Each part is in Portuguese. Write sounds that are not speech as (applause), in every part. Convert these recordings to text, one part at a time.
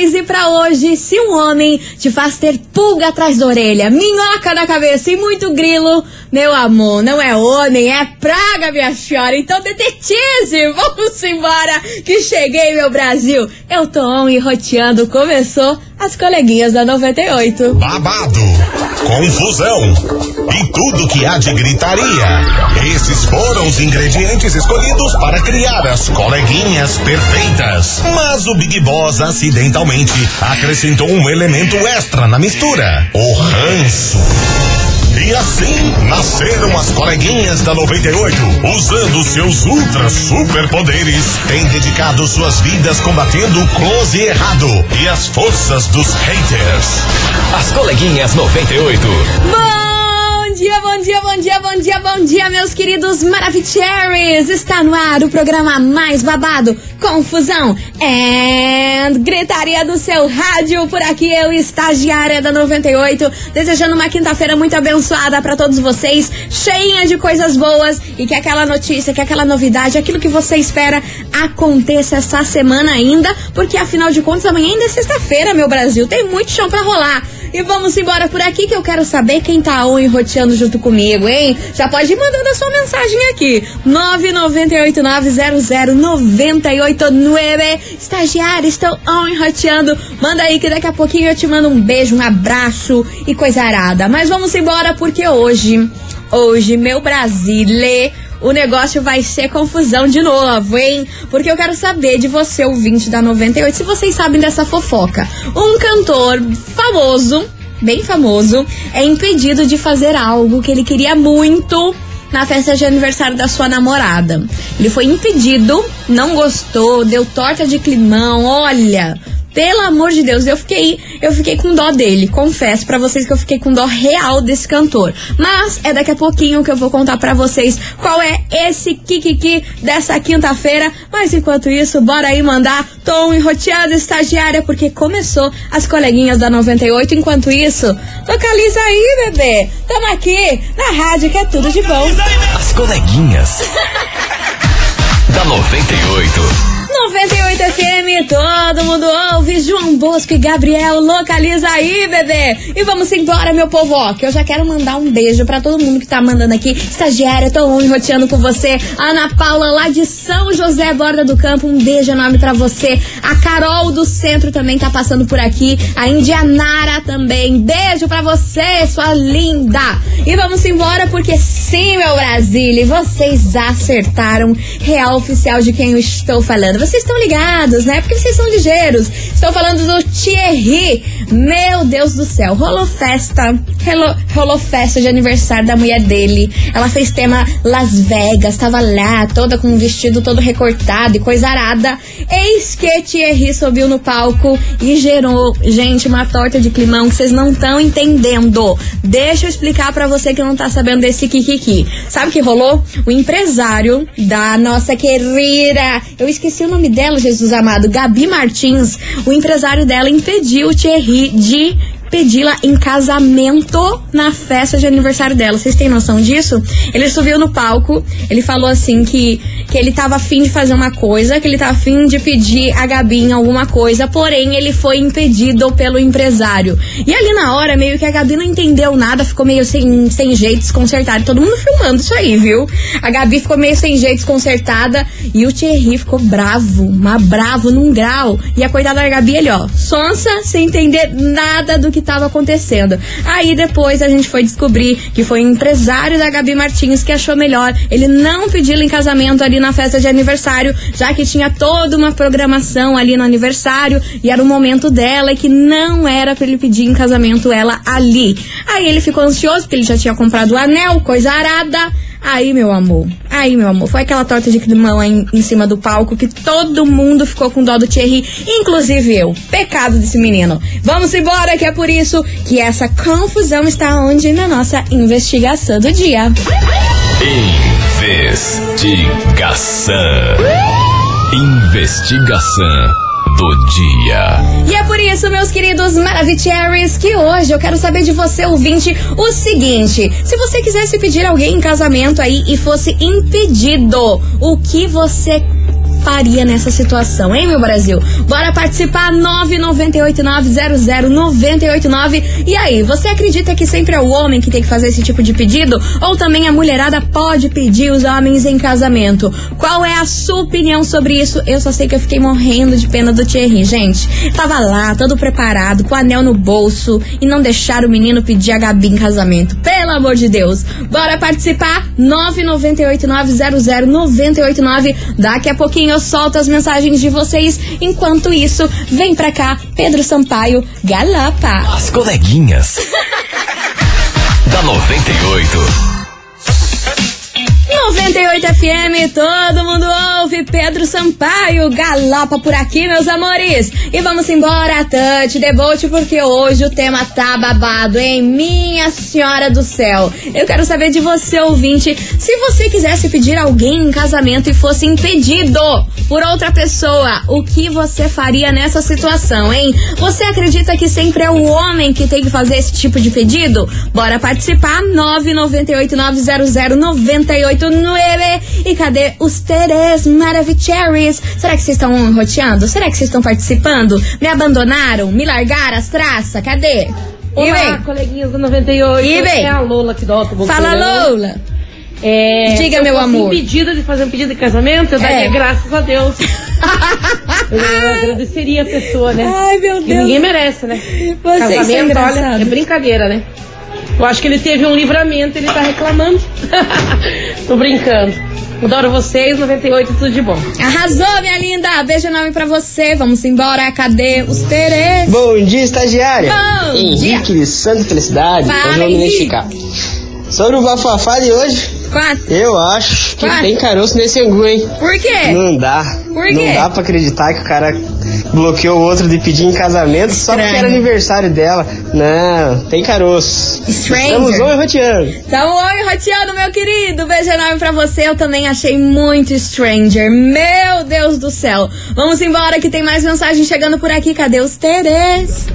E pra hoje, se um homem te faz ter pulga atrás da orelha, minhoca na cabeça e muito grilo, meu amor, não é homem, é praga, minha senhora. Então detetize, vamos embora, que cheguei, meu Brasil. Eu tô on e roteando, começou as coleguinhas da 98. Babado, confusão e tudo que há de gritaria. Esses foram os ingredientes escolhidos para criar as coleguinhas perfeitas. Mas o Big Boss acidentalmente acrescentou um elemento extra na mistura: o ranço. E assim nasceram as coleguinhas da 98, usando seus ultra superpoderes, têm dedicado suas vidas combatendo o close errado e as forças dos haters. As coleguinhas 98. Bom dia, bom dia, bom dia, bom dia, bom dia, meus queridos Maravicheries! Está no ar o programa mais babado, confusão and gritaria do seu rádio. Por aqui eu, estagiária da 98, desejando uma quinta-feira muito abençoada para todos vocês, cheinha de coisas boas e que aquela notícia, que aquela novidade, aquilo que você espera aconteça essa semana ainda, porque afinal de contas amanhã ainda é sexta-feira, meu Brasil, tem muito chão para rolar. E vamos embora por aqui que eu quero saber quem tá on roteando junto comigo, hein? Já pode ir mandando a sua mensagem aqui. 998900989. Estagiário, estou on roteando. Manda aí que daqui a pouquinho eu te mando um beijo, um abraço e coisa arada. Mas vamos embora porque hoje, hoje, meu Brasile o negócio vai ser confusão de novo, hein? Porque eu quero saber de você, ouvinte da 98, se vocês sabem dessa fofoca. Um cantor famoso, bem famoso, é impedido de fazer algo que ele queria muito na festa de aniversário da sua namorada. Ele foi impedido, não gostou, deu torta de climão, olha. Pelo amor de Deus, eu fiquei, eu fiquei com dó dele. Confesso para vocês que eu fiquei com dó real desse cantor. Mas é daqui a pouquinho que eu vou contar para vocês qual é esse kikiki dessa quinta-feira. Mas enquanto isso, bora aí mandar tom e roteada estagiária, porque começou as coleguinhas da 98. Enquanto isso, localiza aí, bebê. Tamo aqui na rádio que é tudo de bom. As coleguinhas. (laughs) da 98. 98 FM, todo mundo ouve. João Bosco e Gabriel, localiza aí, bebê. E vamos embora, meu povo, ó, que eu já quero mandar um beijo para todo mundo que tá mandando aqui. Estagiária, tô on roteando com você. Ana Paula, lá de São José, Borda do Campo, um beijo enorme para você. A Carol do Centro também tá passando por aqui. A Indianara também. Beijo para você, sua linda. E vamos embora, porque sim, meu Brasil, vocês acertaram real oficial de quem eu estou falando. Vocês estão ligados, né? Porque vocês são ligeiros. Estou falando do Thierry. Meu Deus do céu. Rolou festa. Rolou, rolou festa de aniversário da mulher dele. Ela fez tema Las Vegas. Tava lá, toda com um vestido todo recortado e coisa arada. Eis que Thierry subiu no palco e gerou, gente, uma torta de climão que vocês não estão entendendo. Deixa eu explicar para você que não tá sabendo desse Kikiki. Sabe o que rolou? O empresário da nossa querida. Eu esqueci o nome dela, Jesus amado, Gabi Martins, o empresário dela impediu o Thierry de pedi-la em casamento na festa de aniversário dela. Vocês têm noção disso? Ele subiu no palco, ele falou assim que, que ele tava afim de fazer uma coisa, que ele tava afim de pedir a Gabi em alguma coisa, porém ele foi impedido pelo empresário. E ali na hora, meio que a Gabi não entendeu nada, ficou meio sem, sem jeito, desconcertada. Todo mundo filmando isso aí, viu? A Gabi ficou meio sem jeito, desconcertada, e o Thierry ficou bravo, mas bravo num grau. E a coitada da Gabi, ele, ó, sonsa, sem entender nada do que que estava acontecendo. Aí depois a gente foi descobrir que foi o empresário da Gabi Martins que achou melhor ele não pedi-la em casamento ali na festa de aniversário, já que tinha toda uma programação ali no aniversário e era o momento dela e que não era para ele pedir em casamento ela ali. Aí ele ficou ansioso porque ele já tinha comprado o anel, coisa arada. Aí, meu amor, aí, meu amor, foi aquela torta de climão aí em, em cima do palco que todo mundo ficou com dó do Thierry, inclusive eu. Pecado desse menino. Vamos embora, que é por isso que essa confusão está onde? Na nossa investigação do dia. Investigação. Investigação do dia. E é por isso, meus queridos Maravicheries, que hoje eu quero saber de você, ouvinte, o seguinte: se você quisesse pedir alguém em casamento aí e fosse impedido, o que você faria nessa situação, hein, meu Brasil? Bora participar 998900989. E aí, você acredita que sempre é o homem que tem que fazer esse tipo de pedido ou também a mulherada pode pedir os homens em casamento? Qual é a sua opinião sobre isso? Eu só sei que eu fiquei morrendo de pena do Thierry, gente. Tava lá, todo preparado, com o anel no bolso e não deixaram o menino pedir a Gabi em casamento. Pelo amor de Deus. Bora participar? 998900989. Daqui a pouquinho eu solto as mensagens de vocês. Enquanto isso, vem pra cá, Pedro Sampaio, Galapa. As coleguinhas. (laughs) da 98. 98 FM, todo mundo ouve. Pedro Sampaio, galopa por aqui, meus amores. E vamos embora, Tante Debote, porque hoje o tema tá babado, hein? Minha Senhora do Céu. Eu quero saber de você, ouvinte, se você quisesse pedir alguém em casamento e fosse impedido por outra pessoa, o que você faria nessa situação, hein? Você acredita que sempre é o homem que tem que fazer esse tipo de pedido? Bora participar, 998 900 989. E cadê os Teres Maravicheries? Será que vocês estão roteando? Será que vocês estão participando? Me abandonaram? Me largaram as traças? Cadê? Olá, coleguinhas do 98. E vem? É a Lola aqui do Alto Bom Fala, Querer. Lola. É, Diga, meu amor. impedida de fazer um pedido de casamento, eu daria É. graças a Deus. (laughs) eu agradeceria a pessoa, né? Ai, meu Que Deus. ninguém merece, né? Vocês são Casamento, olha, é brincadeira, né? Eu acho que ele teve um livramento, ele tá reclamando. (laughs) Tô brincando. Adoro vocês, 98, tudo de bom. Arrasou, minha linda. Beijo enorme pra você. Vamos embora. Cadê os Teres? Bom dia, estagiária. Bom Henrique de Santa Felicidade. Fala, hoje eu vou me Henrique. identificar. Sobre o bafafá de hoje, Quatro. eu acho que Quatro. tem caroço nesse angu, hein? Por quê? Não dá. Por quê? Não dá pra acreditar que o cara bloqueou o outro de pedir em casamento só porque era aniversário dela. Não, tem caroço. Stranger. Estamos homem roteando. Então, oi, roteando, meu querido. Beijo enorme pra você. Eu também achei muito Stranger. Meu Deus do céu. Vamos embora que tem mais mensagem chegando por aqui. Cadê os Teres?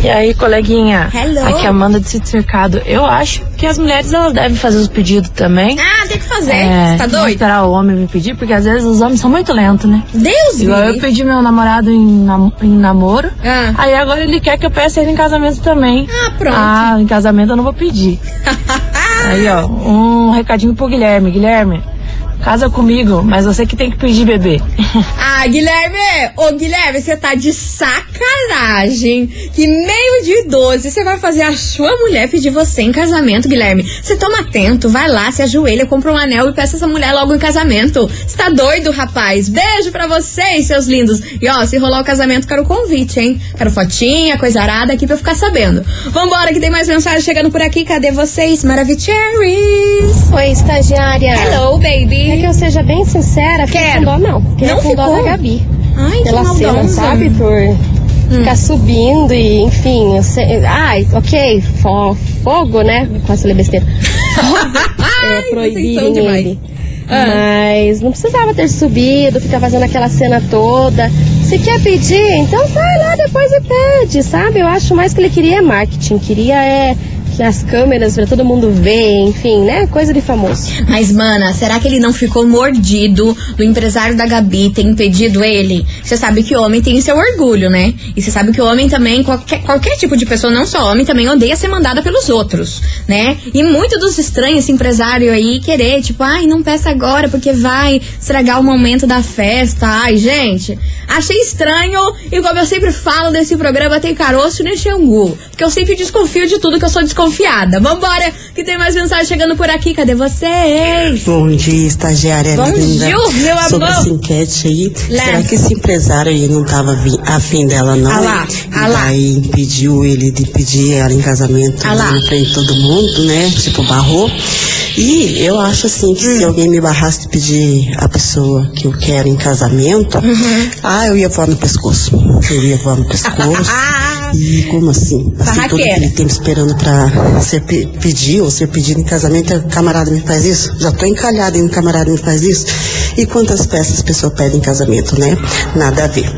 E aí, coleguinha? Hello. Aqui é a Amanda de Sítio Cercado. Eu acho que as mulheres elas devem fazer os pedidos também. Ah, tem que fazer. É, Você tá doido? esperar o homem me pedir, porque às vezes os homens são muito lentos, né? Deus Igual eu pedi meu namorado em, nam- em namoro. Ah. Aí agora ele quer que eu peça ele em casamento também. Ah, pronto. Ah, em casamento eu não vou pedir. (laughs) Aí, ó, um recadinho pro Guilherme. Guilherme, casa comigo, mas você que tem que pedir bebê. (laughs) Ah, Guilherme! Ô, Guilherme, você tá de sacanagem. Que meio de 12 você vai fazer a sua mulher pedir você em casamento, Guilherme. Você toma atento, vai lá, se ajoelha, compra um anel e peça essa mulher logo em casamento. Você tá doido, rapaz? Beijo pra vocês, seus lindos. E ó, se rolar o casamento, quero convite, hein? Quero fotinha, coisa arada aqui pra eu ficar sabendo. Vambora, que tem mais mensagem chegando por aqui. Cadê vocês? Maravicheries! Oi, estagiária. Hello, baby! Quer que eu seja bem sincera? Fiquei com dó, não. Fiquei Não com dó ficou? da Gabi. Ai, que Pela cena, maldosa. sabe? Por ficar subindo e, enfim. Eu sei- ai, ok, fo- fogo, né? Quase falei besteira. (laughs) É, proibirem ele. Ah. Mas não precisava ter subido, ficar fazendo aquela cena toda. Se quer pedir, então vai lá depois e pede, sabe? Eu acho mais que ele queria marketing, queria é que as câmeras pra todo mundo ver, enfim, né? Coisa de famoso. Mas, mana, será que ele não ficou mordido do empresário da Gabi ter impedido ele? Você sabe que o homem tem seu orgulho, né? E você sabe que o homem também, qualquer, qualquer tipo de pessoa, não só homem, também odeia ser mandada pelos outros, né? E muito dos estranhos, esse empresário aí, querer, tipo, ai, não peça agora porque vai estragar o momento da festa. Ai, gente, achei estranho. E como eu sempre falo nesse programa, tem caroço nesse angu. Porque eu sempre desconfio de tudo que eu sou desconfiada. Vambora, que tem mais mensagem chegando por aqui. Cadê vocês? Bom dia, estagiária Bom linda. dia, meu amor. Sobre essa enquete aí, será que esse empresário aí não tava afim dela, não? Ah lá, e ah lá. impediu ele de pedir ela em casamento Ah lá. na frente de todo mundo, né? Tipo, barrou. E eu acho assim que Hum. se alguém me barrasse de pedir a pessoa que eu quero em casamento, Uhum. ah, eu ia voar no pescoço. Eu ia voar no pescoço. (laughs) E como assim? Assim, todo Barraqueira. aquele tempo esperando pra ser pe- pedir ou ser pedido em casamento, o camarada me faz isso? Já tô encalhada e o camarada me faz isso? E quantas peças a pessoa pede em casamento, né? Nada a ver.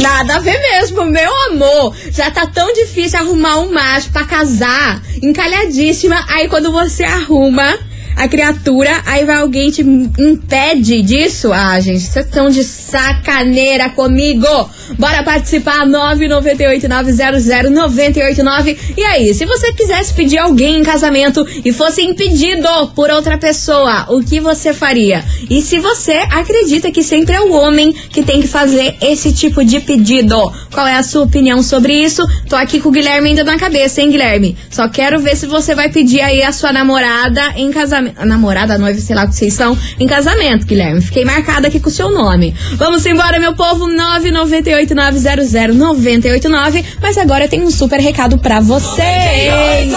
Nada a ver mesmo, meu amor. Já tá tão difícil arrumar um macho pra casar, encalhadíssima. Aí quando você arruma, a criatura, aí vai alguém te impede disso? Ah, gente, vocês estão de sacaneira comigo. Bora participar, 998-900-989. E aí, se você quisesse pedir alguém em casamento e fosse impedido por outra pessoa, o que você faria? E se você acredita que sempre é o homem que tem que fazer esse tipo de pedido, qual é a sua opinião sobre isso? Tô aqui com o Guilherme ainda na cabeça, hein, Guilherme? Só quero ver se você vai pedir aí a sua namorada em casamento. Namorada, noiva, sei lá o que vocês são, em casamento, Guilherme. Fiquei marcada aqui com o seu nome. Vamos embora, meu povo, 998900989. Mas agora eu tenho um super recado pra vocês.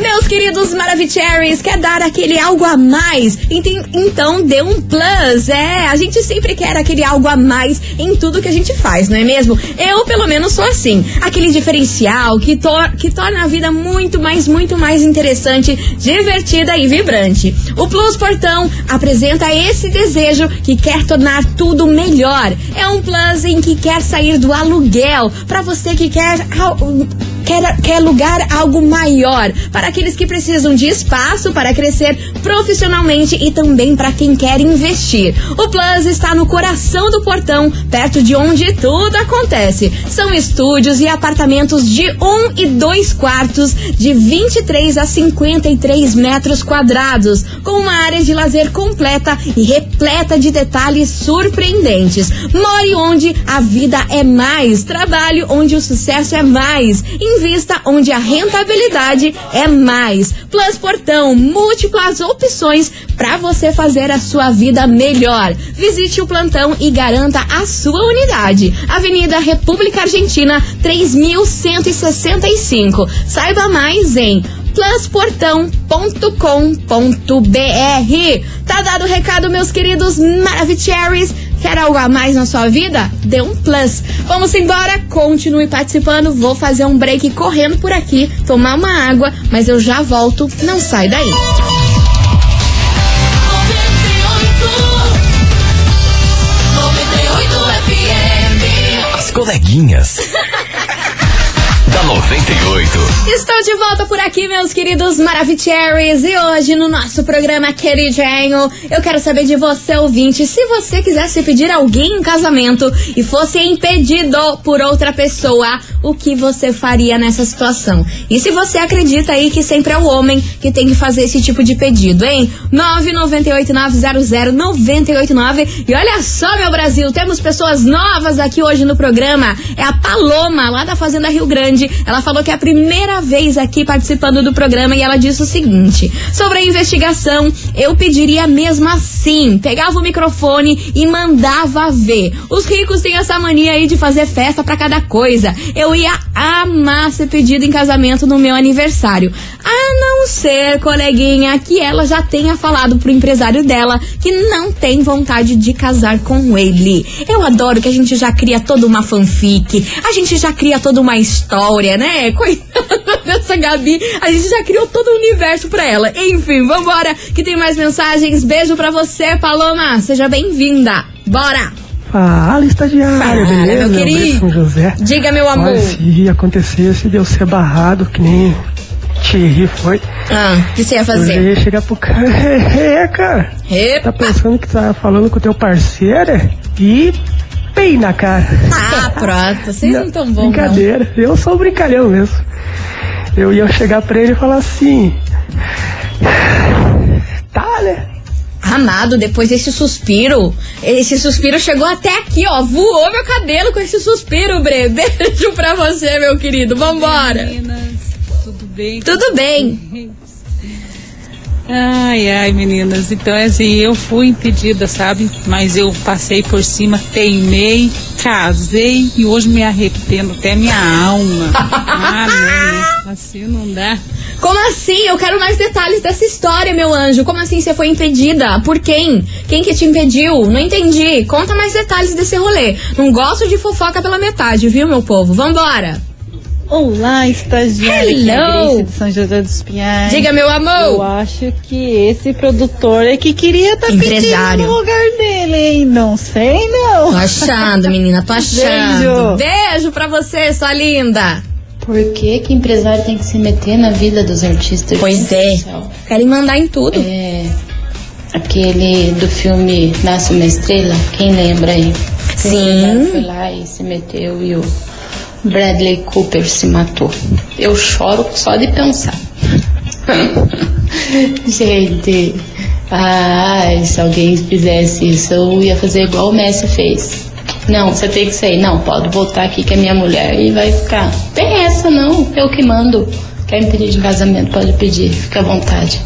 Meus queridos Maravicheries, quer dar aquele algo a mais? Então dê um plus. É, a gente sempre quer aquele algo a mais em tudo que a gente faz, não é mesmo? Eu, pelo menos, sou assim. Aquele diferencial que, tor que torna a vida muito mais, muito mais interessante, divertida e vibrante. O Plus Portão apresenta esse desejo que quer tornar tudo melhor. É um plus em que quer sair do aluguel para você que quer quer, quer lugar algo maior para aqueles que precisam de espaço para crescer profissionalmente e também para quem quer investir. O Plus está no coração do portão, perto de onde tudo acontece. São estúdios e apartamentos de um e dois quartos, de 23 a 53 metros quadrados, com uma área de lazer completa e repleta de detalhes surpreendentes. More onde a vida é mais, trabalho onde o sucesso é mais, invista onde a rentabilidade é mais. Plus Portão, múltiplas opções para você fazer a sua vida melhor. Visite o plantão e garanta a sua unidade. Avenida República Argentina, 3165. Saiba mais em plusportão.com.br. Tá dado o recado, meus queridos Maravicheries. Quer algo a mais na sua vida? Dê um plus. Vamos embora, continue participando. Vou fazer um break correndo por aqui, tomar uma água, mas eu já volto. Não sai daí. As coleguinhas. Da 98. Estou de volta por aqui, meus queridos Maravicheries. E hoje, no nosso programa Queridinho, eu quero saber de você, ouvinte, se você quisesse pedir alguém em casamento e fosse impedido por outra pessoa, o que você faria nessa situação? E se você acredita aí que sempre é o homem que tem que fazer esse tipo de pedido, hein? 998-900-989. E olha só, meu Brasil, temos pessoas novas aqui hoje no programa. É a Paloma, lá da Fazenda Rio Grande. Ela falou que é a primeira vez aqui participando do programa e ela disse o seguinte: sobre a investigação, eu pediria mesmo assim. Pegava o microfone e mandava ver. Os ricos têm essa mania aí de fazer festa pra cada coisa. Eu ia amar ser pedido em casamento no meu aniversário. A não ser, coleguinha, que ela já tenha falado pro empresário dela que não tem vontade de casar com ele. Eu adoro que a gente já cria toda uma fanfic, a gente já cria toda uma história, né? (laughs) Coitada dessa Gabi, a gente já criou todo um universo pra ela. Enfim, vambora, que tem mais mensagens. Beijo pra você, Paloma. Seja bem-vinda. Bora! Fala, estagiário, Fala, beleza? meu querido. São José. Diga, meu amor. Olha, se acontecesse de eu ser barrado, que nem Thierry foi, Ah, o que você ia eu fazer? ia chegar pro cara, (laughs) é, cara, tá Epa! pensando que tá falando com o teu parceiro é? e bem na cara. Ah, (laughs) pronto. Vocês não tão bom, não. Brincadeira, eu sou brincalhão mesmo. Eu ia chegar pra ele e falar assim, tá? Amado, depois desse suspiro, esse suspiro chegou até aqui, ó. Voou meu cabelo com esse suspiro, Bre. (laughs) Beijo pra você, meu querido. Vambora. Meninas, tudo bem? Tudo bem. Ai, ai, meninas. Então, é assim, eu fui impedida, sabe? Mas eu passei por cima, teimei, casei e hoje me arrependo até minha alma. ah, não, né? Assim não dá. Como assim? Eu quero mais detalhes dessa história, meu anjo. Como assim você foi impedida? Por quem? Quem que te impediu? Não entendi. Conta mais detalhes desse rolê. Não gosto de fofoca pela metade, viu, meu povo? Vambora. Olá, estagiária. Hello. aqui é a Grace de São José dos Pinhais. Diga, meu Eu amor. acho que esse produtor é que queria estar pedindo Empresário. no lugar dele, hein? Não sei, não. Tô achando, menina. Tô achando. Beijo. Beijo pra você, sua linda. Por que que empresário tem que se meter na vida dos artistas? Pois é. Querem mandar em tudo. É, aquele do filme Nasce uma Estrela, quem lembra aí? O Sim. empresário foi lá e se meteu e o Bradley Cooper se matou. Eu choro só de pensar. (laughs) Gente, ai, se alguém fizesse isso, eu ia fazer igual o Messi fez. Não, você tem que sair. Não, pode voltar aqui que é minha mulher e vai ficar. Tem essa não, eu que mando. Quer me pedir de casamento? Pode pedir, fica à vontade.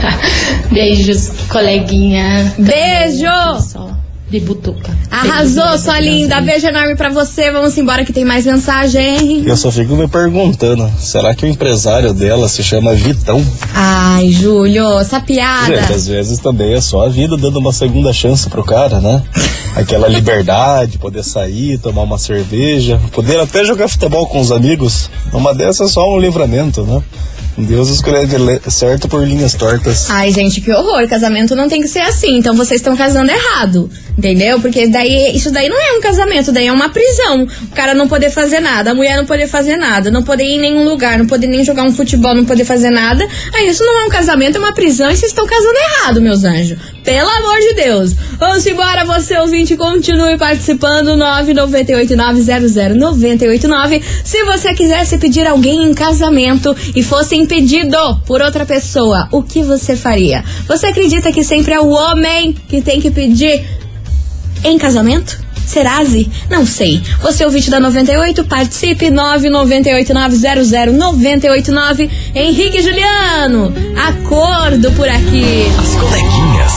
(laughs) Beijos, coleguinha. Beijo! Butuca. Arrasou, sua linda. Beijo enorme pra você. Vamos embora que tem mais mensagem. Eu só fico me perguntando, será que o empresário dela se chama Vitão? Ai, Júlio, essa piada. Gente, às vezes também é só a vida dando uma segunda chance pro cara, né? (laughs) Aquela liberdade, poder sair, tomar uma cerveja, poder até jogar futebol com os amigos. Uma dessas é só um livramento, né? Deus escolhe le- certo por linhas tortas. Ai, gente, que horror. Casamento não tem que ser assim. Então vocês estão casando errado. Entendeu? Porque daí isso daí não é um casamento, daí é uma prisão. O cara não poder fazer nada, a mulher não poder fazer nada, não poder ir em nenhum lugar, não poder nem jogar um futebol, não poder fazer nada. Aí isso não é um casamento, é uma prisão e vocês estão casando errado, meus anjos. Pelo amor de Deus. Vamos embora, você ouvinte, continue participando. 998900989. Se você quisesse pedir alguém em casamento e fosse impedido por outra pessoa, o que você faria? Você acredita que sempre é o homem que tem que pedir em casamento? Serase? Não sei. Você ouvinte da 98, participe 998900989. Henrique e Juliano, acordo por aqui. As coleguinhas.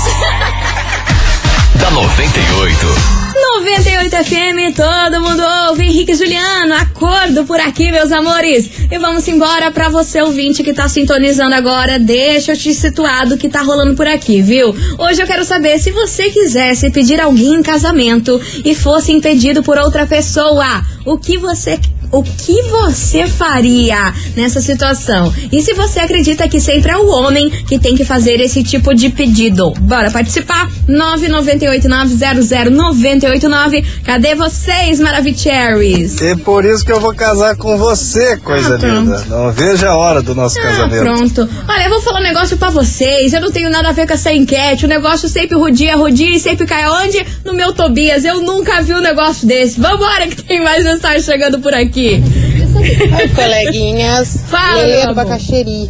(laughs) da 98. 98 FM, todo mundo ouve. Henrique e Juliano, acordo por aqui, meus amores. E vamos embora pra você, ouvinte, que tá sintonizando agora. Deixa eu te situar do que tá rolando por aqui, viu? Hoje eu quero saber se você quisesse pedir alguém em casamento e fosse impedido por outra pessoa, o que você o que você faria nessa situação? E se você acredita que sempre é o homem que tem que fazer esse tipo de pedido? Bora participar? 998900989. Cadê vocês, Maravicheries? E por isso que eu vou casar com você, coisa Ah, linda. Não veja a hora do nosso Ah, casamento. pronto. Olha, eu vou falar um negócio pra vocês. Eu não tenho nada a ver com essa enquete. O negócio sempre rodia, rodia e sempre cai onde? No meu Tobias. Eu nunca vi um negócio desse. Vambora que tem mais mensagem chegando por aqui. Oi, coleguinhas. Fala, do. Bacaxeri.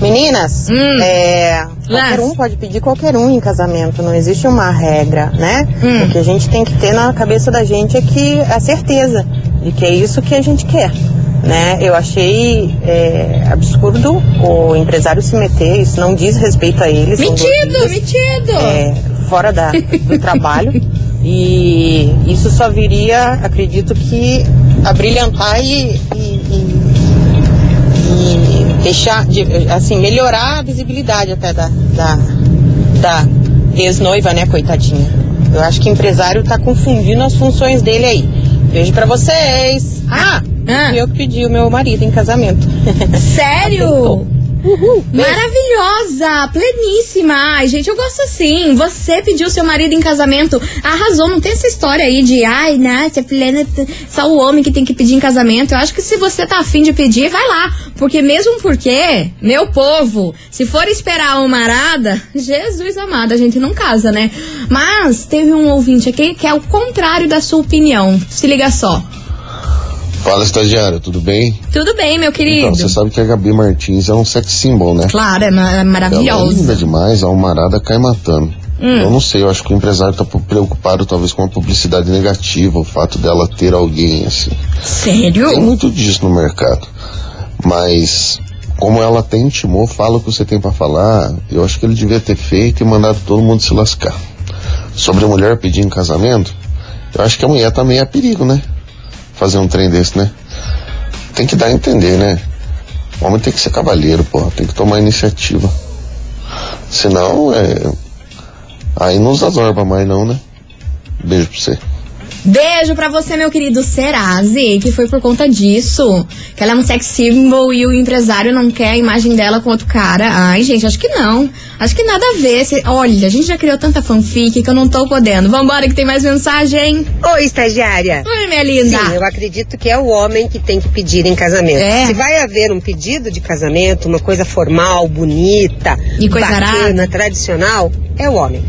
Meninas, é, qualquer um pode pedir qualquer um em casamento, não existe uma regra, né? O que a gente tem que ter na cabeça da gente é que a certeza de que é isso que a gente quer. Né? Eu achei é, absurdo o empresário se meter, isso não diz respeito a ele. são dois Metido, dias, metido. é, fora da, do trabalho. (laughs) E isso só viria, acredito que, a brilhantar e, e- e- e deixar, de, assim, melhorar a visibilidade até da, da, da ex-noiva, né, coitadinha. Eu acho que o empresário tá confundindo as funções dele aí. Beijo pra vocês. Ah, fui eu que pedi o meu marido em casamento. (laughs) Sério? Maravilhosa, pleníssima. Ai, gente, eu gosto assim. Você pediu seu marido em casamento, arrasou. Não tem essa história aí de, ai, né, se a plena, só o homem que tem que pedir em casamento. Eu acho que se você tá afim de pedir, vai lá. Porque mesmo porque, meu povo, se for esperar uma arada, (laughs) Jesus amado, a gente não casa, né? Mas teve um ouvinte aqui que é o contrário da sua opinião. Se liga só. Fala, estagiário, tudo bem? Tudo bem, meu querido? Então, você sabe que a Gabi Martins é um sex symbol, né? Claro, é ma- Ela é maravilhosa. linda demais, a almarada cai matando. Hum. Eu não sei, eu acho que o empresário tá pu- preocupado talvez com a publicidade negativa, o fato dela ter alguém assim. Sério? Tem muito disso no mercado. Mas, como ela até intimou, fala o que você tem pra falar, eu acho que ele devia ter feito e mandado todo mundo se lascar. Sobre a mulher pedir em casamento, eu acho que a mulher também é perigo, né? Fazer um trem desse, né? Tem que dar a entender, né? O homem tem que ser cavalheiro, porra, tem que tomar iniciativa. Senão, é. Aí não usa zorba mais, não, né? Beijo pra você. Beijo pra você, meu querido Serazi, que foi por conta disso. Que ela é um sex symbol e o empresário não quer a imagem dela com outro cara. Ai, gente, acho que não. Acho que nada a ver. Olha, a gente já criou tanta fanfic que eu não tô podendo. Vambora que tem mais mensagem. Oi, estagiária. Oi, minha linda. Sim, eu acredito que é o homem que tem que pedir em casamento. É. Se vai haver um pedido de casamento, uma coisa formal, bonita, E coisa bacana, arada. tradicional, é o homem,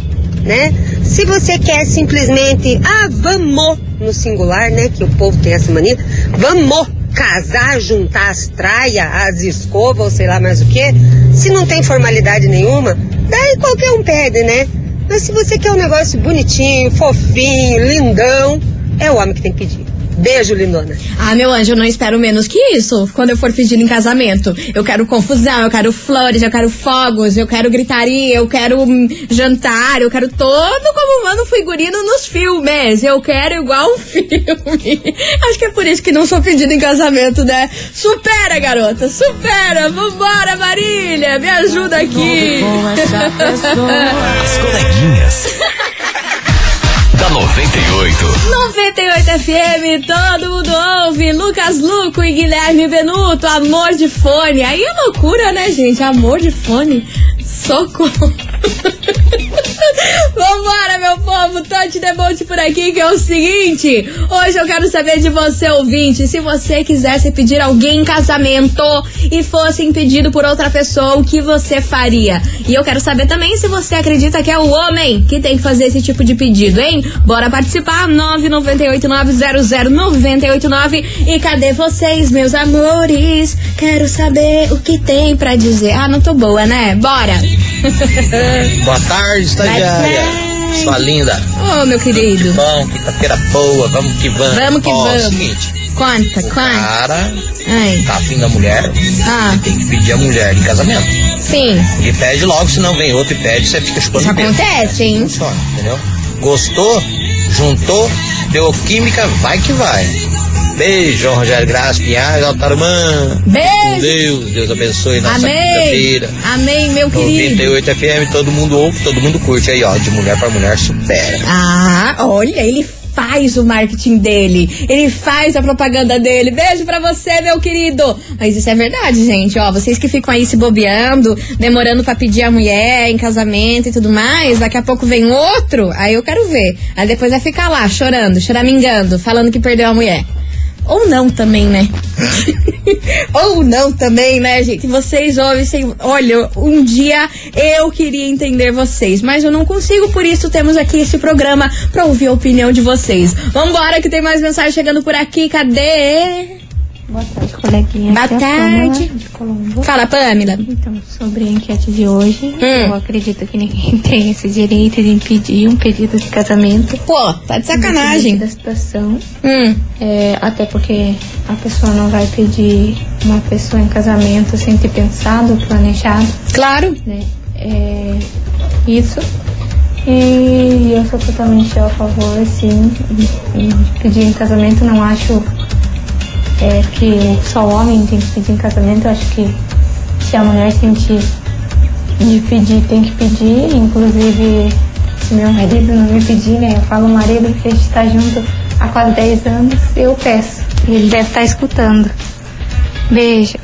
né? Se você quer simplesmente, ah, vamos, no singular, né, que o povo tem essa mania, vamos casar, juntar as traias, as escovas, sei lá mais o que, se não tem formalidade nenhuma, daí qualquer um pede, né? Mas se você quer um negócio bonitinho, fofinho, lindão, é o homem que tem que pedir. Beijo, lindona. Ah, meu anjo, eu não espero menos que isso quando eu for pedir em casamento. Eu quero confusão, eu quero flores, eu quero fogos, eu quero gritaria, eu quero hum, jantar, eu quero todo como manda o figurino nos filmes. Eu quero igual um (laughs) filme. Acho que é por isso que não sou pedida em casamento, né? Supera, garota, supera. Vambora, Marília, me ajuda aqui. As coleguinhas. (laughs) da 98. 98 FM, todo mundo ouve. Lucas Luco e Guilherme Benuto, amor de fone. Aí é loucura, né, gente? Amor de fone. Socorro. (laughs) Vambora, meu povo, Tante Debote por aqui, que é o seguinte. Hoje eu quero saber de você, ouvinte, se você quisesse pedir alguém em casamento e fosse impedido por outra pessoa, o que você faria? E eu quero saber também se você acredita que é o homem que tem que fazer esse tipo de pedido, hein? Bora participar, 998900989. E cadê vocês, meus amores? Quero saber o que tem pra dizer. Ah, não tô boa, né? Bora! Boa tarde, estagiária. Sua linda. Ô, meu querido. Bom, quinta-feira boa, vamos que vamos. Vamos que Ó, vamos. seguinte, Conta, o conta. cara Ai. tá afim da mulher, Ah, tem que pedir a mulher em casamento. sim. E pede logo, senão vem outro e pede, você fica chupando Isso acontece, hein? Funciona, entendeu? Gostou, juntou, deu química, vai que vai. Beijo, Rogério Graça, Pinhais, Altarumã. Beijo. Com Deus, Deus abençoe nossa Amém. quinta-feira. Amém, meu querido. 98 FM, todo mundo ouve, todo mundo curte aí, ó. De mulher pra mulher supera. Ah, olha, ele faz o marketing dele. Ele faz a propaganda dele. Beijo pra você, meu querido. Mas isso é verdade, gente. Ó, vocês que ficam aí se bobeando, demorando pra pedir a mulher em casamento e tudo mais, daqui a pouco vem outro, aí eu quero ver. Aí depois vai ficar lá chorando, choramingando, falando que perdeu a mulher. Ou não também, né? (laughs) Ou não também, né, gente? Vocês ouvem, sem- olha, um dia eu queria entender vocês, mas eu não consigo, por isso temos aqui esse programa pra ouvir a opinião de vocês. Vambora que tem mais mensagem chegando por aqui, cadê? Boa tarde, coleguinha. Boa Aqui é tarde. Colombo. Fala, Pamela. Então, sobre a enquete de hoje, Hum. eu acredito que ninguém (laughs) tem esse direito de impedir um pedido de casamento. Pô, tá de sacanagem. Da situação. Hum. É, até porque a pessoa não vai pedir uma pessoa em casamento sem ter pensado, planejado. Claro. Né? É, isso. E eu sou totalmente a favor, sim, de pedir em casamento. Não acho é, que só o homem tem que pedir em casamento. Eu acho que se a mulher sentir de pedir, tem que pedir. Inclusive, se meu marido não me pedir, né? Eu falo marido porque a gente tá junto há quase 10 anos, eu peço. Ele deve estar escutando. Beijo.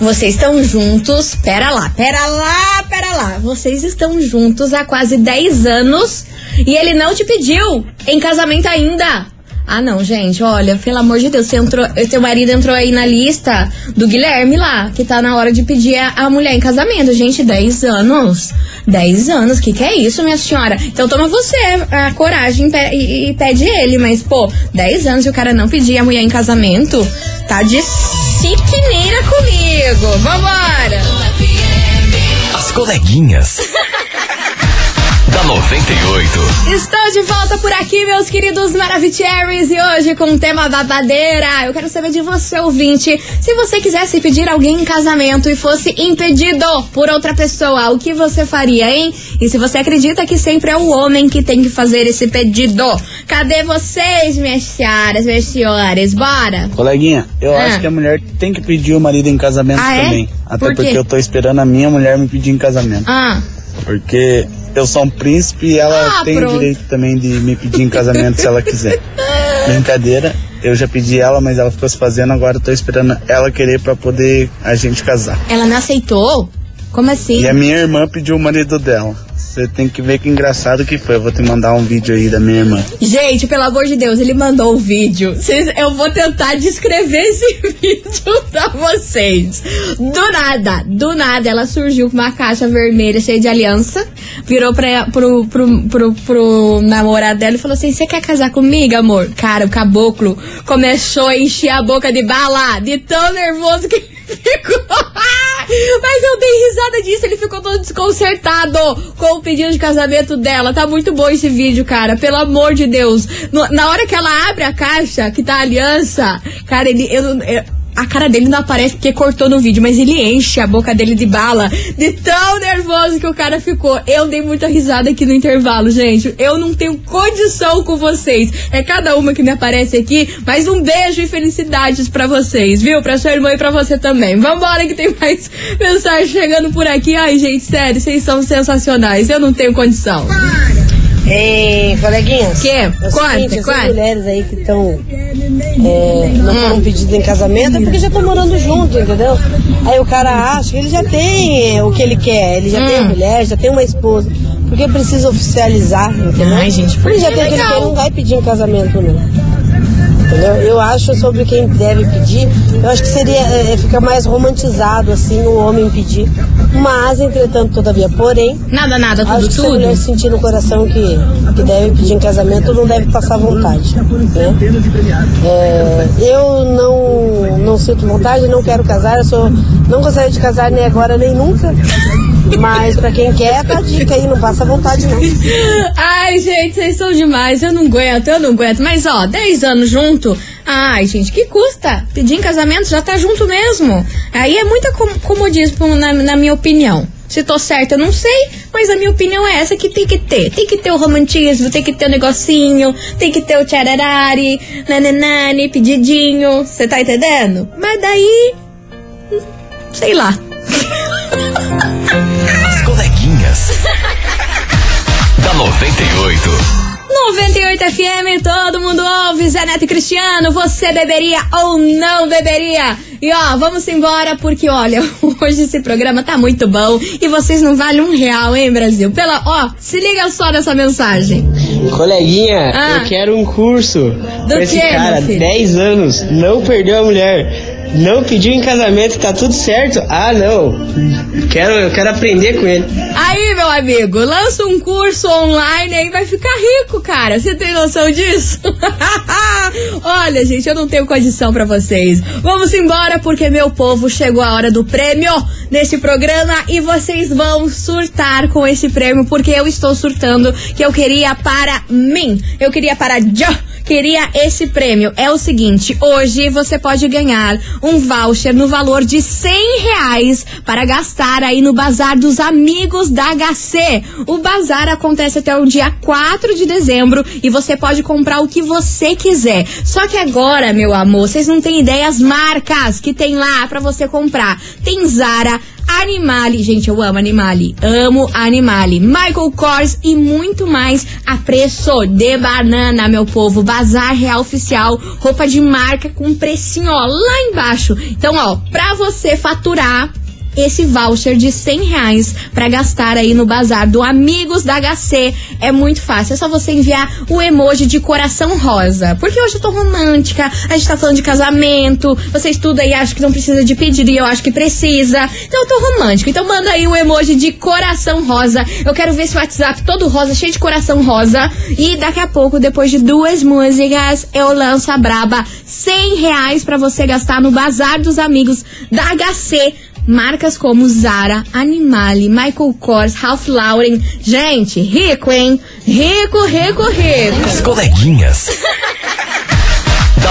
Vocês estão juntos, pera lá, pera lá, pera lá. Vocês estão juntos há quase 10 anos e ele não te pediu em casamento ainda. Ah, não, gente, olha, pelo amor de Deus, você entrou, teu marido entrou aí na lista do Guilherme lá, que tá na hora de pedir a, a mulher em casamento. Gente, 10 anos. 10 anos, que que é isso, minha senhora? Então toma você a coragem e e, e pede ele, mas, pô, 10 anos e o cara não pedir a mulher em casamento, tá de siquineira comigo. Vambora! As coleguinhas. (laughs) da 98. Estou de volta por aqui, meus queridos Maravicheries, e hoje com o tema babadeira. Eu quero saber de você, ouvinte, se você quisesse pedir alguém em casamento e fosse impedido por outra pessoa, o que você faria, hein? E se você acredita que sempre é o homem que tem que fazer esse pedido, cadê vocês, minhas senhoras, minhas senhores? Bora! Coleguinha, eu Ah. acho que a mulher tem que pedir o marido em casamento Ah, é? também. Até Por porque eu tô esperando a minha mulher me pedir em casamento. Ah, Porque eu sou um príncipe e ela Ah, tem pronto. o direito também de me pedir em casamento se ela quiser. (laughs) Brincadeira, eu já pedi ela, mas ela ficou se fazendo, agora eu tô esperando ela querer pra poder a gente casar. Ela não aceitou? Como assim? E a minha irmã pediu o marido dela. Você tem que ver que engraçado que foi. Eu vou te mandar um vídeo aí da minha irmã. Gente, pelo amor de Deus, ele mandou o vídeo. Cês- eu vou tentar descrever esse (laughs) vídeo pra vocês. Do nada, do nada, ela surgiu com uma caixa vermelha cheia de aliança, virou pra, pro, pro, pro, pro namorado dela e falou assim: Você quer casar comigo, amor? Cara, o caboclo começou a encher a boca de bala, de tão nervoso que ficou. (laughs) Mas eu dei risada disso, ele ficou todo desconcertado com o pedido de casamento dela. Tá muito bom esse vídeo, cara. Pelo amor de Deus. No- na hora que ela abre a caixa, que tá a aliança, cara, ele. Eu, eu- a cara dele não aparece porque cortou no vídeo, mas ele enche a boca dele de bala, de tão nervoso que o cara ficou. Eu dei muita risada aqui no intervalo, gente. Eu não tenho condição com vocês. É cada uma que me aparece aqui, mas um beijo e felicidades pra vocês, viu? Pra sua irmã e pra você também. Vambora que tem mais mensagem chegando por aqui. Ai, gente, sério, vocês são sensacionais. Eu não tenho condição. Ei, coleguinhas. Que? É o Conta, seguinte, essas conta. mulheres aí que estão não foram pedidas em casamento é porque já estão morando junto, entendeu? Aí o cara acha que ele já tem é, o que ele quer, ele já tem a mulher, já tem uma esposa. Porque precisa oficializar, entendeu? Ai, gente, ele já tem o que ele quer, não vai pedir em casamento, não. Entendeu? Eu acho sobre quem deve pedir, eu acho que seria é, fica mais romantizado assim o homem pedir. Mas, entretanto, todavia, porém. Nada, nada, tudo, acho que se a tudo. mulher sentir no coração que, que deve pedir em casamento, não deve passar vontade. Né? É, eu não, não sinto vontade, não quero casar, eu sou, não gostaria de casar nem agora nem nunca. Mas pra quem quer, tá dica aí, não passa vontade não. Ai, gente, vocês são demais. Eu não aguento, eu não aguento. Mas, ó, 10 anos junto. Ai, gente, que custa? Pedir em casamento já tá junto mesmo. Aí é muita com- comodismo, na, na minha opinião. Se tô certa, eu não sei, mas a minha opinião é essa que tem que ter. Tem que ter o romantismo, tem que ter o negocinho, tem que ter o tchararari, nananani, pedidinho. Você tá entendendo? Mas daí. Sei lá. (laughs) da 98. 98 FM, todo mundo ouve. Zé Neto e Cristiano, você beberia ou não beberia? E ó, vamos embora porque olha, (laughs) hoje esse programa tá muito bom e vocês não valem um real, hein, Brasil? Pela, ó, se liga só nessa mensagem. Coleguinha, Ah. eu quero um curso Do com esse quê, cara, meu filho? 10 anos, não perdeu a mulher. Não pediu em casamento, tá tudo certo? Ah, não. Quero, eu quero aprender com ele. Aí, meu amigo, lança um curso online aí vai ficar rico, cara. Você tem noção disso? (laughs) Olha, gente, eu não tenho condição pra vocês. Vamos embora porque meu povo chegou a hora do prêmio nesse programa e vocês vão surtar com esse prêmio porque eu estou surtando que eu queria para mim. Eu queria para Jo queria esse prêmio. É o seguinte, hoje você pode ganhar um voucher no valor de 100 reais para gastar aí no Bazar dos Amigos da HC. O bazar acontece até o dia 4 de dezembro e você pode comprar o que você quiser. Só que agora, meu amor, vocês não têm ideia as marcas que tem lá para você comprar. Tem Zara, Animale, gente, eu amo Animale, amo Animale, Michael Kors e muito mais a preço de banana, meu povo. Bazar Real Oficial, roupa de marca com precinho, ó, lá embaixo. Então, ó, pra você faturar esse voucher de 100 reais pra gastar aí no bazar do Amigos da HC. É muito fácil, é só você enviar o emoji de coração rosa. Porque hoje eu tô romântica, a gente tá falando de casamento, vocês tudo aí acham que não precisa de pedido e eu acho que precisa. Então eu tô romântica. Então manda aí o emoji de coração rosa. Eu quero ver esse WhatsApp todo rosa, cheio de coração rosa. E daqui a pouco, depois de duas músicas, eu lanço a braba 100 reais pra você gastar no bazar dos amigos da HC. Marcas como Zara, Animale, Michael Kors, Ralph Lauren. Gente, rico, hein? Rico, rico, rico. As coleguinhas. (laughs)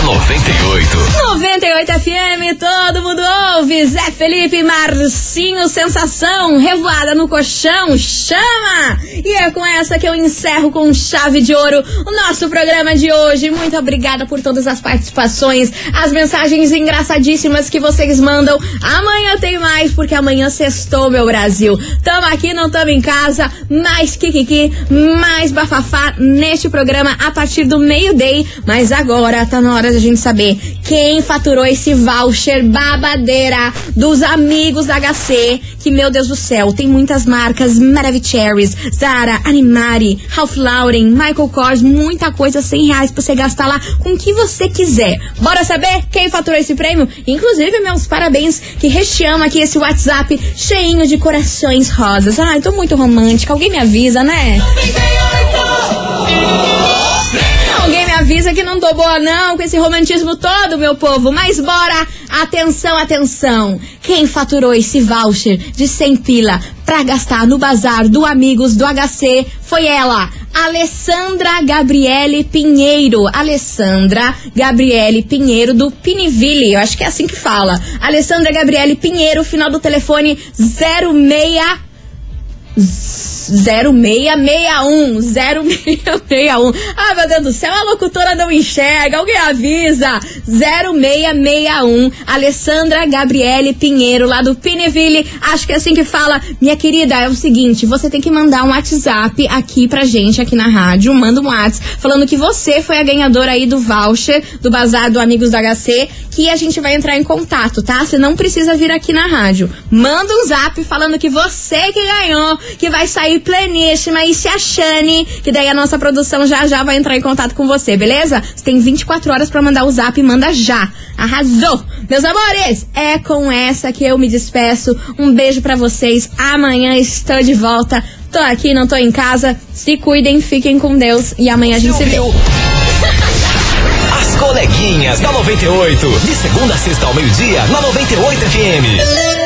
da 98. 98 FM, todo mundo ouve. Zé Felipe, Marcinho, sensação, revoada no colchão, chama! E é com essa que eu encerro com chave de ouro o nosso programa de hoje. Muito obrigada por todas as participações, as mensagens engraçadíssimas que vocês mandam. Amanhã tem mais, porque amanhã sextou, meu Brasil. Tamo aqui, não tamo em casa. Mais kikiki, mais bafafá neste programa a partir do meio-day. Mas agora tá na hora da gente saber quem faturou esse voucher babadeira dos amigos da HC. Que, meu Deus do céu, tem muitas marcas Maravicheries, Zara, Animari, Ralph Lauren, Michael Kors, muita coisa, 100 reais pra você gastar lá com o que você quiser. Bora saber quem faturou esse prêmio? Inclusive, meus parabéns que recheamos aqui esse WhatsApp cheinho de corações rosas. Ai, tô muito romântica. Alguém me avisa, né? Alguém me avisa que não tô boa não com esse romantismo todo, meu povo. Mas bora! Atenção, atenção! Quem faturou esse voucher de 100 pila pra gastar no bazar do Amigos do HC foi ela, Alessandra Gabriele Pinheiro. Alessandra Gabriele Pinheiro do Piniville. Eu acho que é assim que fala. Alessandra Gabriele Pinheiro, final do telefone 06 0661, 0661. Ah, meu Deus do céu, a locutora não enxerga, alguém avisa. 0661, Alessandra Gabriele Pinheiro, lá do Pineville. Acho que é assim que fala. Minha querida, é o seguinte, você tem que mandar um WhatsApp aqui pra gente, aqui na rádio. Manda um WhatsApp falando que você foi a ganhadora aí do voucher do Bazar do Amigos do HC, que a gente vai entrar em contato, tá? Você não precisa vir aqui na rádio. Manda um zap falando que você que ganhou, que vai sair pleníssima e se achane, que daí a nossa produção já já vai entrar em contato com você, beleza? Você tem 24 horas para mandar o zap, manda já. Arrasou! Meus amores, é com essa que eu me despeço. Um beijo para vocês. Amanhã estou de volta. Tô aqui, não tô em casa. Se cuidem, fiquem com Deus e amanhã a gente se vê. (laughs) As coleguinhas da 98. De segunda a sexta ao meio-dia, na 98 FM.